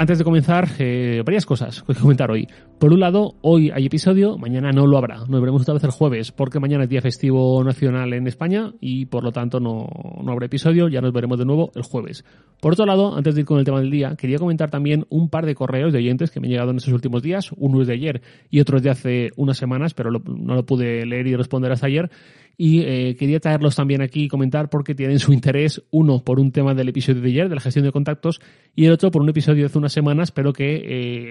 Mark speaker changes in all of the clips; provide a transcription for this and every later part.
Speaker 1: Antes de comenzar, eh, varias cosas que comentar hoy. Por un lado, hoy hay episodio, mañana no lo habrá. Nos veremos otra vez el jueves, porque mañana es día festivo nacional en España y por lo tanto no, no habrá episodio. Ya nos veremos de nuevo el jueves. Por otro lado, antes de ir con el tema del día, quería comentar también un par de correos de oyentes que me han llegado en estos últimos días. Uno es de ayer y otro es de hace unas semanas, pero no lo pude leer y responder hasta ayer y eh, quería traerlos también aquí y comentar porque tienen su interés, uno por un tema del episodio de ayer, de la gestión de contactos, y el otro por un episodio de hace unas semanas, pero que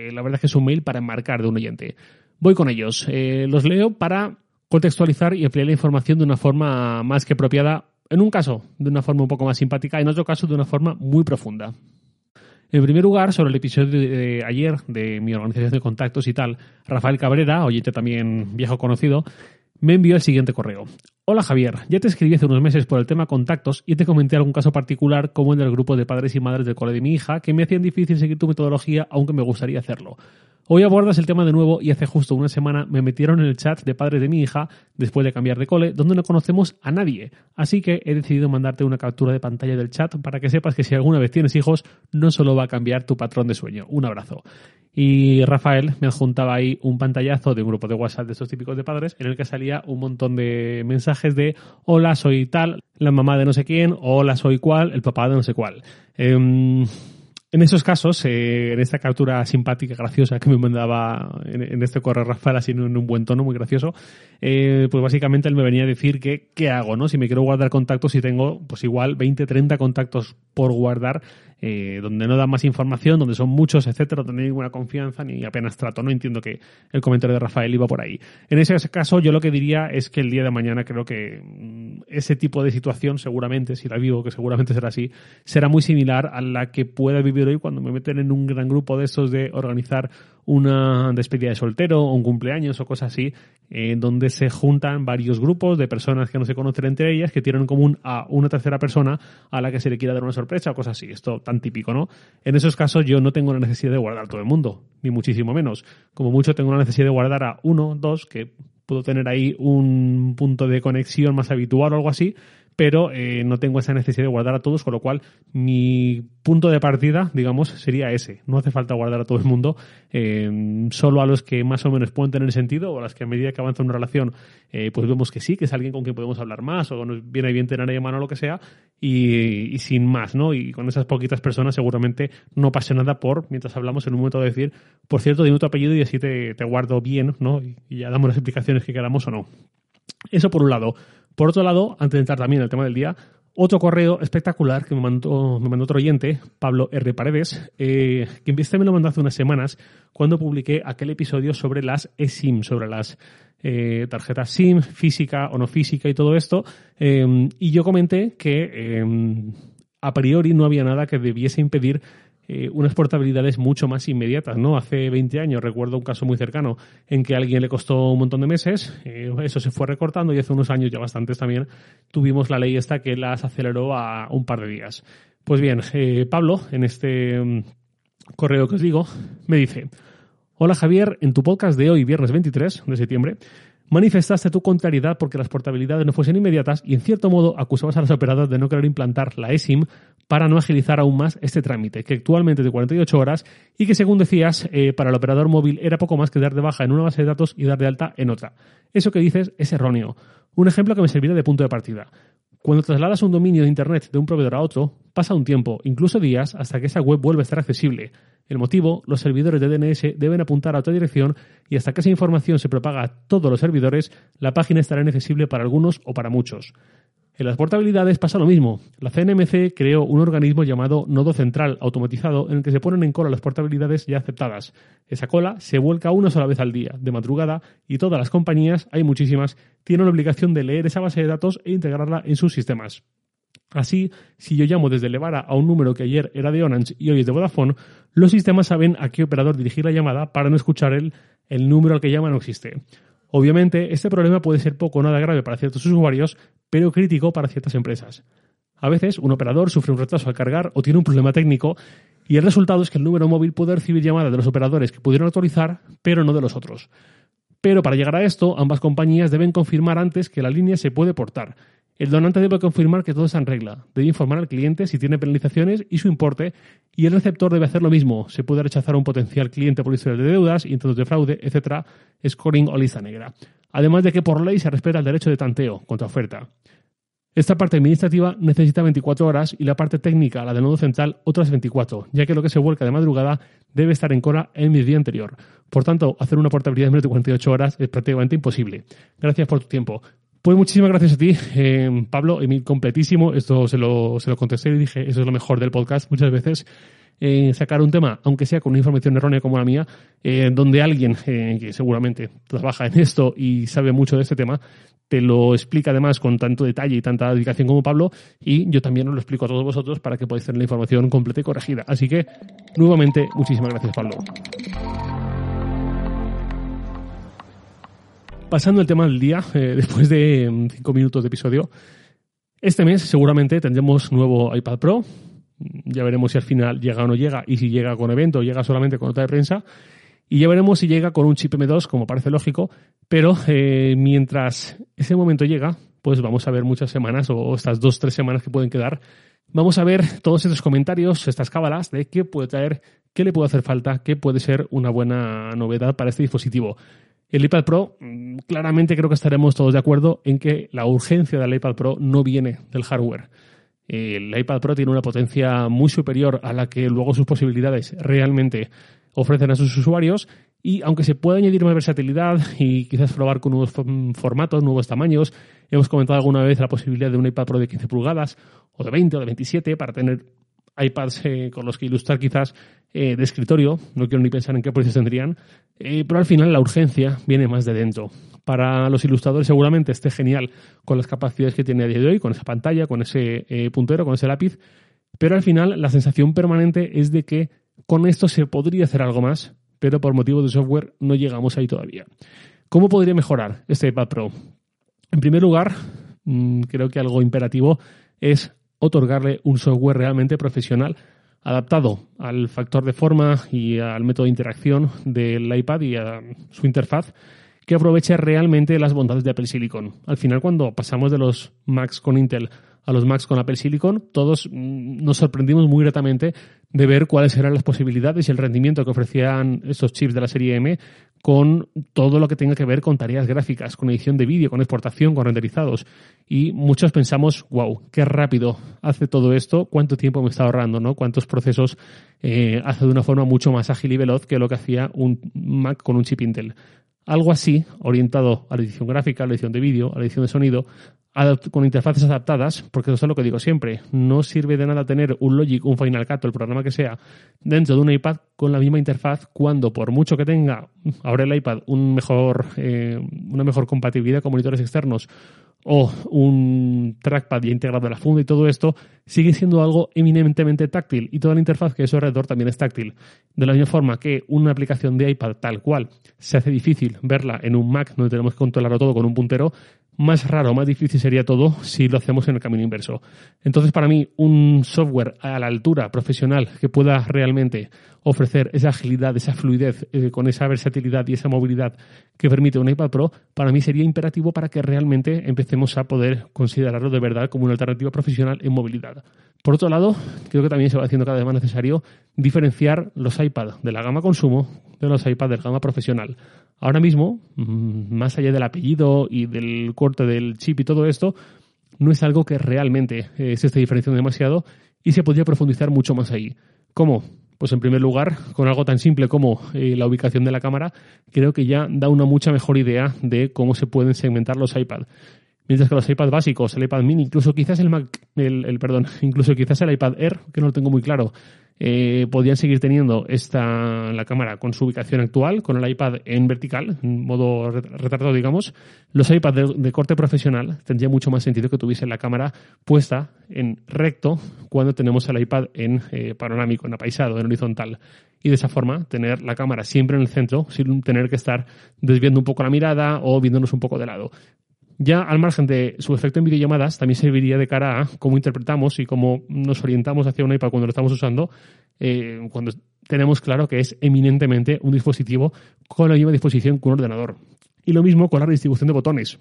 Speaker 1: eh, la verdad es que es un mail para enmarcar de un oyente. Voy con ellos. Eh, los leo para contextualizar y ampliar la información de una forma más que apropiada, en un caso de una forma un poco más simpática, en otro caso de una forma muy profunda. En primer lugar, sobre el episodio de ayer de mi organización de contactos y tal, Rafael Cabrera, oyente también viejo conocido, me envió el siguiente correo. Hola Javier, ya te escribí hace unos meses por el tema contactos y te comenté algún caso particular como el del grupo de padres y madres del cole de mi hija que me hacían difícil seguir tu metodología aunque me gustaría hacerlo. Hoy abordas el tema de nuevo y hace justo una semana me metieron en el chat de padres de mi hija después de cambiar de cole donde no conocemos a nadie. Así que he decidido mandarte una captura de pantalla del chat para que sepas que si alguna vez tienes hijos no solo va a cambiar tu patrón de sueño. Un abrazo. Y Rafael me adjuntaba ahí un pantallazo de un grupo de WhatsApp de estos típicos de padres en el que salía un montón de mensajes de hola soy tal, la mamá de no sé quién, hola soy cual, el papá de no sé cuál. Em, en esos casos, eh, en esta captura simpática, graciosa que me mandaba en, este correo Rafael, así en un buen tono, muy gracioso, eh, pues básicamente él me venía a decir que qué hago, ¿no? Si me quiero guardar contactos y tengo, pues igual 20, 30 contactos por guardar, eh, donde no da más información, donde son muchos, etcétera, no hay ninguna confianza ni apenas trato. No entiendo que el comentario de Rafael iba por ahí. En ese caso, yo lo que diría es que el día de mañana creo que mm, ese tipo de situación, seguramente, si la vivo, que seguramente será así, será muy similar a la que pueda vivir hoy cuando me meten en un gran grupo de estos de organizar una despedida de soltero o un cumpleaños o cosas así, donde se juntan varios grupos de personas que no se conocen entre ellas, que tienen en común a una tercera persona a la que se le quiera dar una sorpresa o cosas así. Esto tan típico, ¿no? En esos casos yo no tengo la necesidad de guardar todo el mundo, ni muchísimo menos. Como mucho tengo la necesidad de guardar a uno, dos, que puedo tener ahí un punto de conexión más habitual o algo así, pero eh, no tengo esa necesidad de guardar a todos, con lo cual mi punto de partida, digamos, sería ese. No hace falta guardar a todo el mundo, eh, solo a los que más o menos pueden tener sentido o a las que a medida que avanza una relación, eh, pues vemos que sí, que es alguien con quien podemos hablar más o nos viene bien tener ahí mano o lo que sea, y, sin más, ¿no? Y con esas poquitas personas seguramente no pase nada por, mientras hablamos en un momento de decir, por cierto, dime tu apellido y así te, guardo bien, ¿no? y ya damos las explicaciones que queramos o no. Eso por un lado. Por otro lado, antes de entrar también el tema del día, otro correo espectacular que me mandó, me mandó otro oyente, Pablo R. Paredes, eh, que este me lo mandó hace unas semanas cuando publiqué aquel episodio sobre las eSIM, sobre las eh, tarjetas SIM, física o no física y todo esto. Eh, y yo comenté que a priori no había nada que debiese impedir eh, unas portabilidades mucho más inmediatas, ¿no? Hace 20 años recuerdo un caso muy cercano en que a alguien le costó un montón de meses, eh, eso se fue recortando y hace unos años, ya bastantes también, tuvimos la ley esta que las aceleró a un par de días. Pues bien, eh, Pablo, en este mm, correo que os digo, me dice, Hola Javier, en tu podcast de hoy, viernes 23 de septiembre, manifestaste tu contrariedad porque las portabilidades no fuesen inmediatas y en cierto modo acusabas a las operadoras de no querer implantar la eSIM para no agilizar aún más este trámite, que actualmente es de 48 horas y que según decías, eh, para el operador móvil era poco más que dar de baja en una base de datos y dar de alta en otra. Eso que dices es erróneo. Un ejemplo que me servirá de punto de partida. Cuando trasladas un dominio de Internet de un proveedor a otro, pasa un tiempo, incluso días, hasta que esa web vuelve a estar accesible. El motivo, los servidores de DNS deben apuntar a otra dirección y hasta que esa información se propaga a todos los servidores, la página estará inaccesible para algunos o para muchos. En las portabilidades pasa lo mismo. La CNMC creó un organismo llamado Nodo Central automatizado en el que se ponen en cola las portabilidades ya aceptadas. Esa cola se vuelca una sola vez al día, de madrugada, y todas las compañías, hay muchísimas, tienen la obligación de leer esa base de datos e integrarla en sus sistemas. Así, si yo llamo desde Levara a un número que ayer era de Orange y hoy es de Vodafone, los sistemas saben a qué operador dirigir la llamada para no escuchar el, el número al que llama no existe. Obviamente, este problema puede ser poco o nada grave para ciertos usuarios, pero crítico para ciertas empresas. A veces, un operador sufre un retraso al cargar o tiene un problema técnico Y el resultado es que el número móvil puede recibir llamadas de los operadores que pudieron autorizar, pero no de los otros. Pero para llegar a esto, ambas compañías deben confirmar antes que la línea se puede portar. El donante debe confirmar que todo está en regla, debe informar al cliente si tiene penalizaciones y su importe, y el receptor debe hacer lo mismo. Se puede rechazar a un potencial cliente por historial de deudas, intentos de fraude, etc., scoring o lista negra. Además de que por ley se respeta el derecho de tanteo contra oferta. Esta parte administrativa necesita 24 horas y la parte técnica, la del nodo central, otras 24, ya que lo que se vuelca de madrugada debe estar en Cora el día anterior. Por tanto, hacer una portabilidad en menos de 48 horas es prácticamente imposible. Gracias por tu tiempo. Pues muchísimas gracias a ti, eh, Pablo, Emil, completísimo. Esto se lo, se lo contesté y dije, eso es lo mejor del podcast muchas veces. Eh, sacar un tema, aunque sea con una información errónea como la mía, eh, donde alguien eh, que seguramente trabaja en esto y sabe mucho de este tema, te lo explica además con tanto detalle y tanta dedicación como Pablo, y yo también os lo explico a todos vosotros para que podáis tener la información completa y corregida. Así que, nuevamente, muchísimas gracias, Pablo. Pasando el tema del día, eh, después de mm, cinco minutos de episodio, este mes seguramente tendremos nuevo iPad Pro. Ya veremos si al final llega o no llega y si llega con evento llega solamente con nota de prensa. Y ya veremos si llega con un chip M2, como parece lógico, pero eh, mientras ese momento llega, pues vamos a ver muchas semanas o estas dos, tres semanas que pueden quedar. Vamos a ver todos estos comentarios, estas cábalas de qué puede traer, qué le puede hacer falta, qué puede ser una buena novedad para este dispositivo. El iPad Pro, mm, claramente creo que estaremos todos de acuerdo en que la urgencia del iPad Pro no viene del hardware. El iPad Pro tiene una potencia muy superior a la que luego sus posibilidades realmente ofrecen a sus usuarios y aunque se puede añadir más versatilidad y quizás probar con nuevos formatos, nuevos tamaños, hemos comentado alguna vez la posibilidad de un iPad Pro de 15 pulgadas o de 20 o de 27 para tener iPads eh, con los que ilustrar quizás eh, de escritorio, no quiero ni pensar en qué precios tendrían, eh, pero al final la urgencia viene más de dentro. Para los ilustradores seguramente esté genial con las capacidades que tiene a día de hoy, con esa pantalla, con ese puntero, con ese lápiz, pero al final la sensación permanente es de que con esto se podría hacer algo más, pero por motivo de software no llegamos ahí todavía. ¿Cómo podría mejorar este iPad Pro? En primer lugar, mm, creo que algo imperativo es otorgarle un software realmente profesional adaptado al factor de forma y al método de interacción del iPad y a su interfaz que aproveche realmente las bondades de Apple Silicon. Al final, cuando pasamos de los Macs con Intel a los Macs con Apple Silicon, todos mm, nos sorprendimos muy gratamente de ver cuáles eran las posibilidades y el rendimiento que ofrecían estos chips de la serie M con todo lo que tenga que ver con tareas gráficas, con edición de vídeo, con exportación, con renderizados. Y muchos pensamos, wow, qué rápido hace todo esto, cuánto tiempo me está ahorrando, ¿no? Cuántos procesos eh, hace de una forma mucho más ágil y veloz que lo que hacía un Mac con un chip Intel. Algo así, orientado a la edición gráfica, a la edición de vídeo, a la edición de sonido, con interfaces adaptadas, porque eso es lo que digo siempre, no sirve de nada tener un Logic, un Final Cut o el programa que sea dentro de un iPad con la misma interfaz cuando por mucho que tenga ahora el iPad un mejor, eh, una mejor compatibilidad con monitores externos o un trackpad ya integrado en la funda y todo esto, sigue siendo algo eminentemente táctil y toda la interfaz que es alrededor también es táctil. De la misma forma que una aplicación de iPad tal cual se hace difícil verla en un Mac donde tenemos que controlarlo todo con un puntero, más raro, más difícil sería todo si lo hacemos en el camino inverso. Entonces, para mí, un software a la altura profesional que pueda realmente ofrecer esa agilidad, esa fluidez, eh, con esa versatilidad y esa movilidad que permite un iPad Pro, para mí sería imperativo para que realmente empecemos a poder considerarlo de verdad como una alternativa profesional en movilidad. Por otro lado, creo que también se va haciendo cada vez más necesario diferenciar los iPad de la gama consumo de los iPad de gama profesional. Ahora mismo, mm, más allá del apellido y del corte del chip y todo esto, no es algo que realmente eh, se esté diferenciando demasiado y se podría profundizar mucho más ahí. ¿Cómo? Pues en primer lugar, con algo tan simple como eh, la ubicación de la cámara, creo que ya da una mucha mejor idea de cómo se pueden segmentar los iPad. Mientras que los iPad básicos, el iPad mini, incluso quizás el Mac, el perdón, incluso quizás el iPad Air, que no lo tengo muy claro, eh, podían seguir teniendo esta la cámara con su ubicación actual, con el iPad en vertical, en modo retratado, digamos. Los iPads de, corte profesional tendría mucho más sentido que tuviese la cámara puesta en recto cuando tenemos el iPad en eh, panorámico, en apaisado, en horizontal. Y de esa forma tener la cámara siempre en el centro sin tener que estar desviando un poco la mirada o viéndonos un poco de lado. Ya al margen de su efecto en videollamadas, también serviría de cara a cómo interpretamos y cómo nos orientamos hacia un iPad cuando lo estamos usando, eh, cuando tenemos claro que es eminentemente un dispositivo con la misma disposición que un ordenador. Y lo mismo con la distribución de botones.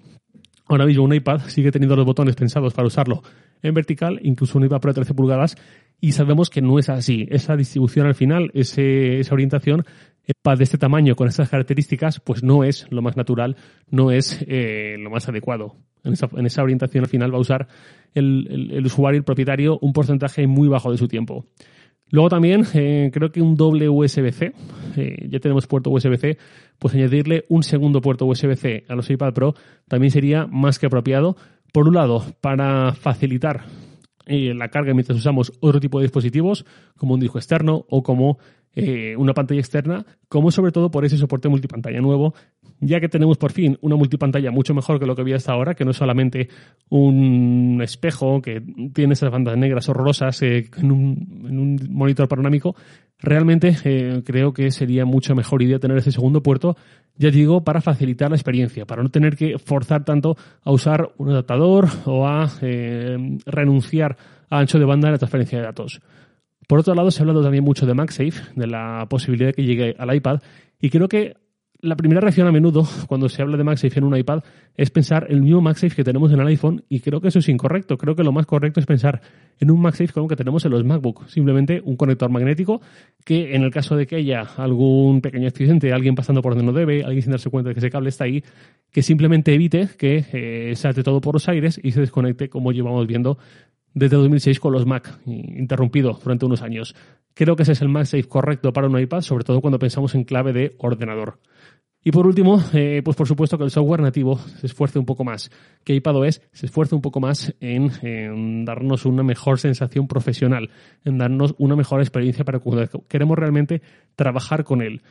Speaker 1: Ahora mismo un iPad sigue teniendo los botones pensados para usarlo en vertical, incluso un iPad Pro de 13 pulgadas, y sabemos que no es así. Esa distribución al final, esa orientación, iPad de este tamaño, con estas características, pues no es lo más natural, no es eh, lo más adecuado. En esa, orientación al final va a usar el, el usuario, el propietario, un porcentaje muy bajo de su tiempo. Luego también eh, creo que un doble USB-C, eh, ya tenemos puerto USB-C, pues añadirle un segundo puerto USB-C a los iPad Pro también sería más que apropiado. Por un lado, para facilitar eh, la carga mientras usamos otro tipo de dispositivos, como un disco externo o como eh, una pantalla externa, como sobre todo por ese soporte multipantalla nuevo, ya que tenemos por fin una multipantalla mucho mejor que lo que había hasta ahora, que no es solamente un espejo que tiene esas bandas negras horrorosas eh, en, un, monitor panorámico, realmente eh, creo que sería mucho mejor idea tener ese segundo puerto, ya digo, para facilitar la experiencia, para no tener que forzar tanto a usar un adaptador o a renunciar a ancho de banda en la transferencia de datos. Por otro lado, se ha hablado también mucho de MagSafe, de la posibilidad de que llegue al iPad, y creo que la primera reacción a menudo cuando se habla de MagSafe en un iPad es pensar el mismo MagSafe que tenemos en el iPhone y creo que eso es incorrecto. Creo que lo más correcto es pensar en un MagSafe como que tenemos en los MacBook. Simplemente un conector magnético que en el caso de que haya algún pequeño accidente, alguien pasando por donde no debe, alguien sin darse cuenta de que ese cable está ahí, que simplemente evite que eh, salte todo por los aires y se desconecte como llevamos viendo desde 2006 con los Mac, interrumpido durante unos años. Creo que ese es el MagSafe correcto para un iPad, sobre todo cuando pensamos en clave de ordenador. Y por último, eh, pues por supuesto que el software nativo se esfuerce un poco más, que iPadOS se esfuerce un poco más en, en, darnos una mejor sensación profesional, en darnos una mejor experiencia para cuando queremos realmente trabajar con él.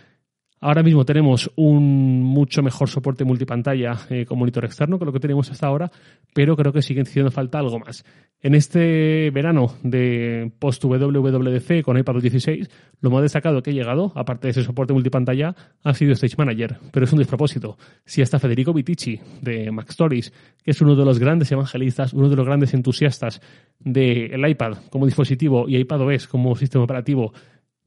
Speaker 1: Ahora mismo tenemos un mucho mejor soporte multipantalla eh, con monitor externo que lo que teníamos hasta ahora, pero creo que sigue haciendo falta algo más. En este verano de post WWDC con iPad 16, lo más destacado que ha llegado, aparte de ese soporte multipantalla, ha sido Stage Manager, pero es un despropósito. Si hasta Federico Vitici de Mac Stories, que es uno de los grandes evangelistas, uno de los grandes entusiastas del iPad como dispositivo y iPadOS como sistema operativo,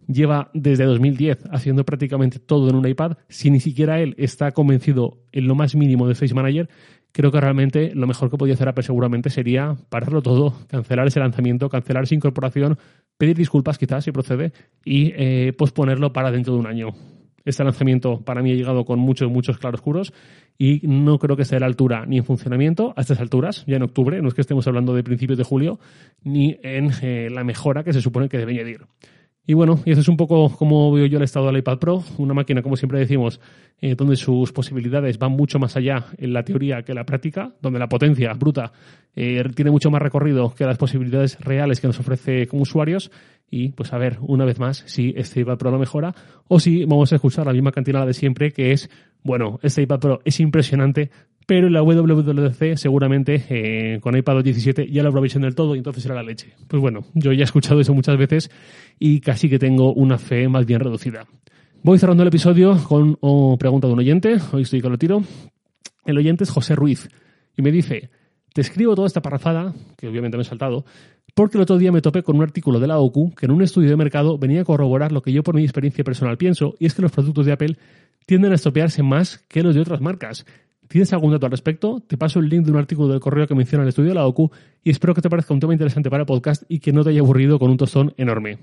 Speaker 1: lleva desde 2010 haciendo prácticamente todo en un iPad, si ni siquiera él está convencido en lo más mínimo de Face Manager, creo que realmente lo mejor que podía hacer Apple seguramente sería pararlo todo, cancelar ese lanzamiento, cancelar esa incorporación, pedir disculpas quizás si procede y eh, posponerlo para dentro de un año. Este lanzamiento para mí ha llegado con muchos, muchos claroscuros y no creo que esté a la altura ni en funcionamiento a estas alturas, ya en octubre, no es que estemos hablando de principios de julio, ni en eh, la mejora que se supone que debe añadir. Y bueno, y eso es un poco como veo yo el estado del iPad Pro, una máquina, como siempre decimos, eh, donde sus posibilidades van mucho más allá en la teoría que en la práctica, donde la potencia bruta eh, tiene mucho más recorrido que las posibilidades reales que nos ofrece como usuarios. Y pues a ver, una vez más, si este iPad Pro no mejora o si vamos a escuchar la misma cantidad de siempre, que es, bueno, este iPad Pro es impresionante, pero en la WWDC seguramente eh, con iPad 17 ya lo aprovechen del todo y entonces será la leche. Pues bueno, yo ya he escuchado eso muchas veces y casi que tengo una fe más bien reducida. Voy cerrando el episodio con una pregunta de un oyente, hoy estoy con lo tiro. El oyente es José Ruiz y me dice, te escribo toda esta parrafada, que obviamente me he saltado, porque el otro día me topé con un artículo de la OCU que en un estudio de mercado venía a corroborar lo que yo por mi experiencia personal pienso, y es que los productos de Apple tienden a estropearse más que los de otras marcas. ¿Tienes algún dato al respecto? Te paso el link de un artículo del correo que menciona el estudio de la OCU y espero que te parezca un tema interesante para el podcast y que no te haya aburrido con un tostón enorme.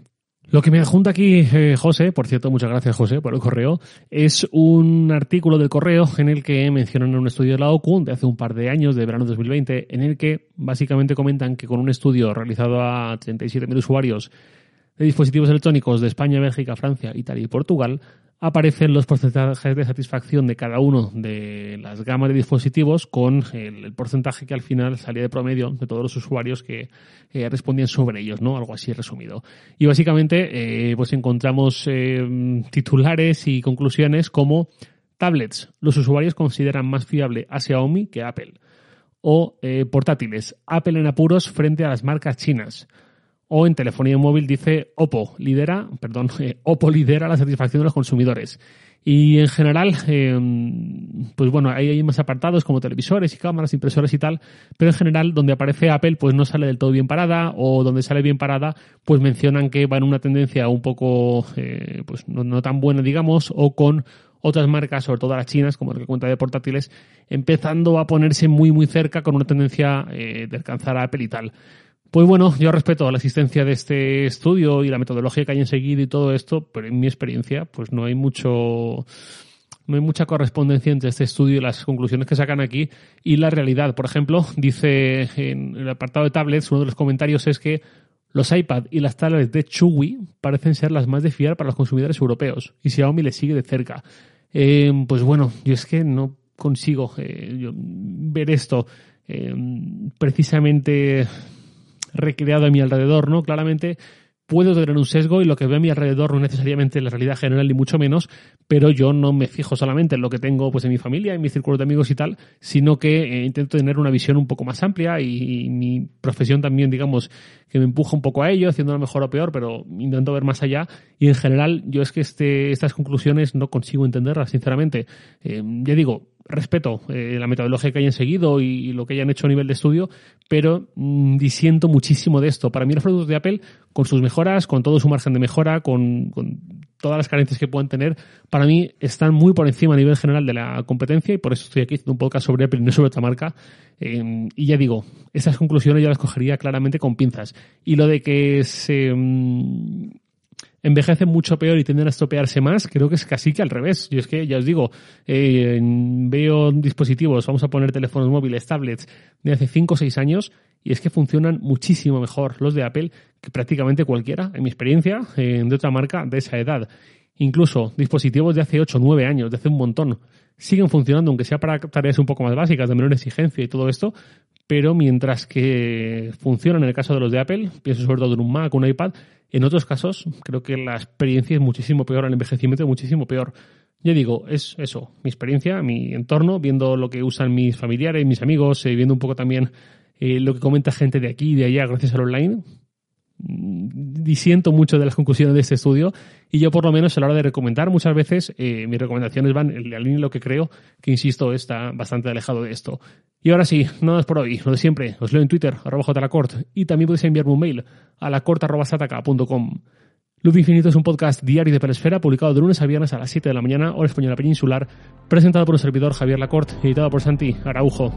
Speaker 1: Lo que me adjunta aquí eh, José, por cierto, muchas gracias José por el correo, es un artículo del correo en el que mencionan un estudio de la OCU de hace un par de años, de verano 2020, en el que básicamente comentan que con un estudio realizado a 37.000 usuarios de dispositivos electrónicos de España, Bélgica, Francia, Italia y Portugal, aparecen los porcentajes de satisfacción de cada uno de las gamas de dispositivos con el, porcentaje que al final salía de promedio de todos los usuarios que eh, respondían sobre ellos, ¿no? Algo así resumido. Y básicamente, eh, pues encontramos eh, titulares y conclusiones como tablets. Los usuarios consideran más fiable a Xiaomi que Apple. O portátiles. Apple en apuros frente a las marcas chinas. O en telefonía móvil dice Oppo lidera, perdón, Oppo lidera la satisfacción de los consumidores. Y en general, em, pues bueno, hay, hay más apartados como televisores y cámaras, impresoras y tal, pero en general donde aparece Apple pues no sale del todo bien parada o donde sale bien parada pues mencionan que va en una tendencia un poco eh, pues no, no tan buena digamos o con otras marcas, sobre todo las chinas, como la que cuenta de portátiles, empezando a ponerse muy muy cerca con una tendencia eh, de alcanzar a Apple y tal. Pues bueno, yo respeto la existencia de este estudio y la metodología que hayan seguido y todo esto, pero en mi experiencia, pues no hay mucho, no hay mucha correspondencia entre este estudio y las conclusiones que sacan aquí y la realidad. Por ejemplo, dice en el apartado de tablets, uno de los comentarios es que los iPad y las tablets de Chewy parecen ser las más de fiar para los consumidores europeos y Xiaomi le sigue de cerca. Eh, pues bueno, yo es que no consigo eh, ver esto eh, precisamente recreado a mi alrededor, ¿no? Claramente puedo tener un sesgo y lo que veo a mi alrededor no es necesariamente la realidad general ni mucho menos, pero yo no me fijo solamente en lo que tengo pues en mi familia, en mis círculos de amigos y tal, sino que eh, intento tener una visión un poco más amplia y, y, mi profesión también, digamos, que me empuja un poco a ello, haciéndolo mejor o peor, pero intento ver más allá y en general yo es que este, estas conclusiones no consigo entenderlas, sinceramente. Eh, ya digo, respeto eh, la metodología que hayan seguido y, lo que hayan hecho a nivel de estudio, pero mmm, disiento muchísimo de esto. Para mí los productos de Apple, con sus mejoras, con todo su margen de mejora, con, todas las carencias que puedan tener, para mí están muy por encima a nivel general de la competencia y por eso estoy aquí haciendo un podcast sobre Apple y no sobre otra marca. Eh, y ya digo, esas conclusiones yo las cogería claramente con pinzas. Y lo de que se... Mmm, envejecen mucho peor y tienden a estropearse más, creo que es casi que al revés. Yo es que, ya os digo, eh, veo dispositivos, vamos a poner teléfonos móviles, tablets, de hace 5 o 6 años, y es que funcionan muchísimo mejor los de Apple que prácticamente cualquiera, en mi experiencia, eh, de otra marca de esa edad. Incluso dispositivos de hace 8 o 9 años, de hace un montón, siguen funcionando, aunque sea para tareas un poco más básicas, de menor exigencia y todo esto, pero mientras que funcionan en el caso de los de Apple, pienso sobre todo en un Mac, un iPad, en otros casos creo que la experiencia es muchísimo peor, el envejecimiento es muchísimo peor. Ya digo, es eso, mi experiencia, mi entorno, viendo lo que usan mis familiares, mis amigos, eh, viendo un poco también eh, lo que comenta gente de aquí y de allá gracias al online. Disiento mucho de las conclusiones de este estudio y yo por lo menos a la hora de recomendar muchas veces eh, mis recomendaciones van en la de lo que creo que insisto está bastante alejado de esto y ahora sí, no más por hoy, lo de siempre, os leo en Twitter, arroba jlacort, y también podéis enviarme un mail a lacort.sataka.com. Luz Infinito es un podcast diario de Peresfera, publicado de lunes a viernes a las 7 de la mañana, hora española peninsular, presentado por un servidor Javier Lacort, editado por Santi Araujo.